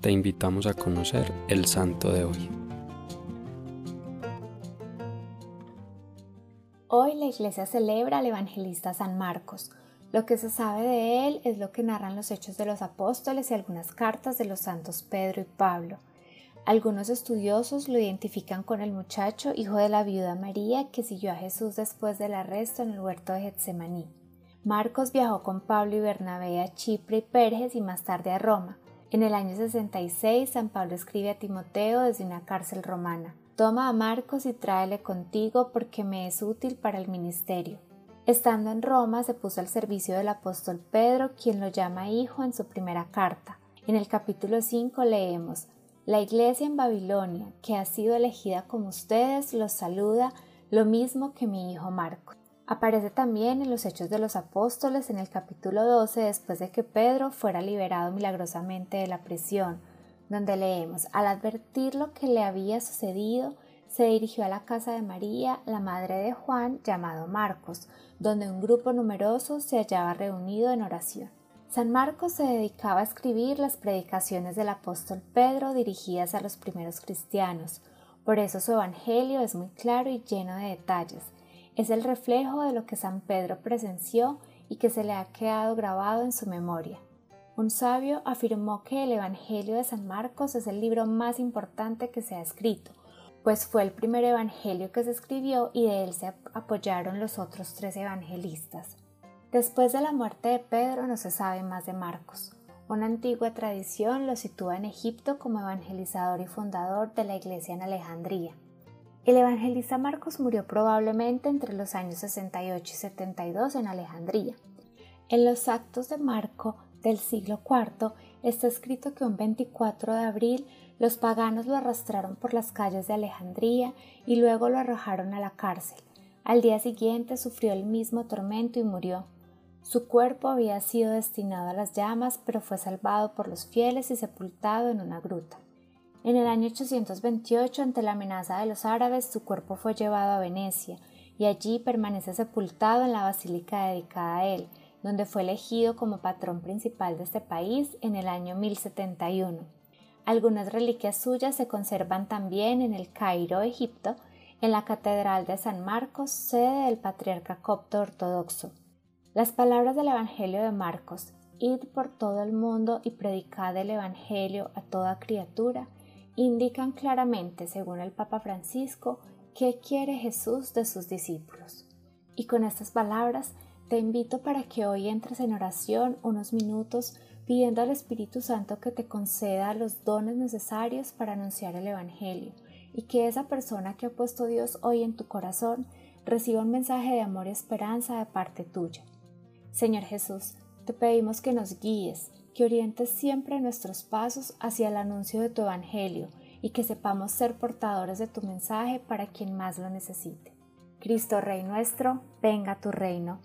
te invitamos a conocer el santo de hoy. Hoy la iglesia celebra al evangelista San Marcos. Lo que se sabe de él es lo que narran los hechos de los apóstoles y algunas cartas de los santos Pedro y Pablo. Algunos estudiosos lo identifican con el muchacho, hijo de la viuda María, que siguió a Jesús después del arresto en el huerto de Getsemaní. Marcos viajó con Pablo y Bernabé a Chipre y Perges y más tarde a Roma. En el año 66, San Pablo escribe a Timoteo desde una cárcel romana. Toma a Marcos y tráele contigo porque me es útil para el ministerio. Estando en Roma, se puso al servicio del apóstol Pedro, quien lo llama hijo en su primera carta. En el capítulo 5 leemos, La iglesia en Babilonia, que ha sido elegida como ustedes, los saluda, lo mismo que mi hijo Marcos. Aparece también en los Hechos de los Apóstoles en el capítulo 12 después de que Pedro fuera liberado milagrosamente de la prisión, donde leemos, al advertir lo que le había sucedido, se dirigió a la casa de María, la madre de Juan, llamado Marcos, donde un grupo numeroso se hallaba reunido en oración. San Marcos se dedicaba a escribir las predicaciones del apóstol Pedro dirigidas a los primeros cristianos, por eso su evangelio es muy claro y lleno de detalles, es el reflejo de lo que San Pedro presenció y que se le ha quedado grabado en su memoria. Un sabio afirmó que el Evangelio de San Marcos es el libro más importante que se ha escrito, pues fue el primer Evangelio que se escribió y de él se apoyaron los otros tres evangelistas. Después de la muerte de Pedro no se sabe más de Marcos. Una antigua tradición lo sitúa en Egipto como evangelizador y fundador de la iglesia en Alejandría. El evangelista Marcos murió probablemente entre los años 68 y 72 en Alejandría. En los actos de Marco del siglo IV está escrito que un 24 de abril los paganos lo arrastraron por las calles de Alejandría y luego lo arrojaron a la cárcel. Al día siguiente sufrió el mismo tormento y murió. Su cuerpo había sido destinado a las llamas, pero fue salvado por los fieles y sepultado en una gruta. En el año 828, ante la amenaza de los árabes, su cuerpo fue llevado a Venecia y allí permanece sepultado en la basílica dedicada a él, donde fue elegido como patrón principal de este país en el año 1071. Algunas reliquias suyas se conservan también en el Cairo, Egipto, en la Catedral de San Marcos, sede del patriarca copto ortodoxo. Las palabras del Evangelio de Marcos, id por todo el mundo y predicad el Evangelio a toda criatura, indican claramente, según el Papa Francisco, qué quiere Jesús de sus discípulos. Y con estas palabras te invito para que hoy entres en oración unos minutos pidiendo al Espíritu Santo que te conceda los dones necesarios para anunciar el Evangelio y que esa persona que ha puesto Dios hoy en tu corazón reciba un mensaje de amor y esperanza de parte tuya. Señor Jesús, te pedimos que nos guíes, que orientes siempre nuestros pasos hacia el anuncio de tu Evangelio y que sepamos ser portadores de tu mensaje para quien más lo necesite. Cristo Rey nuestro, venga tu reino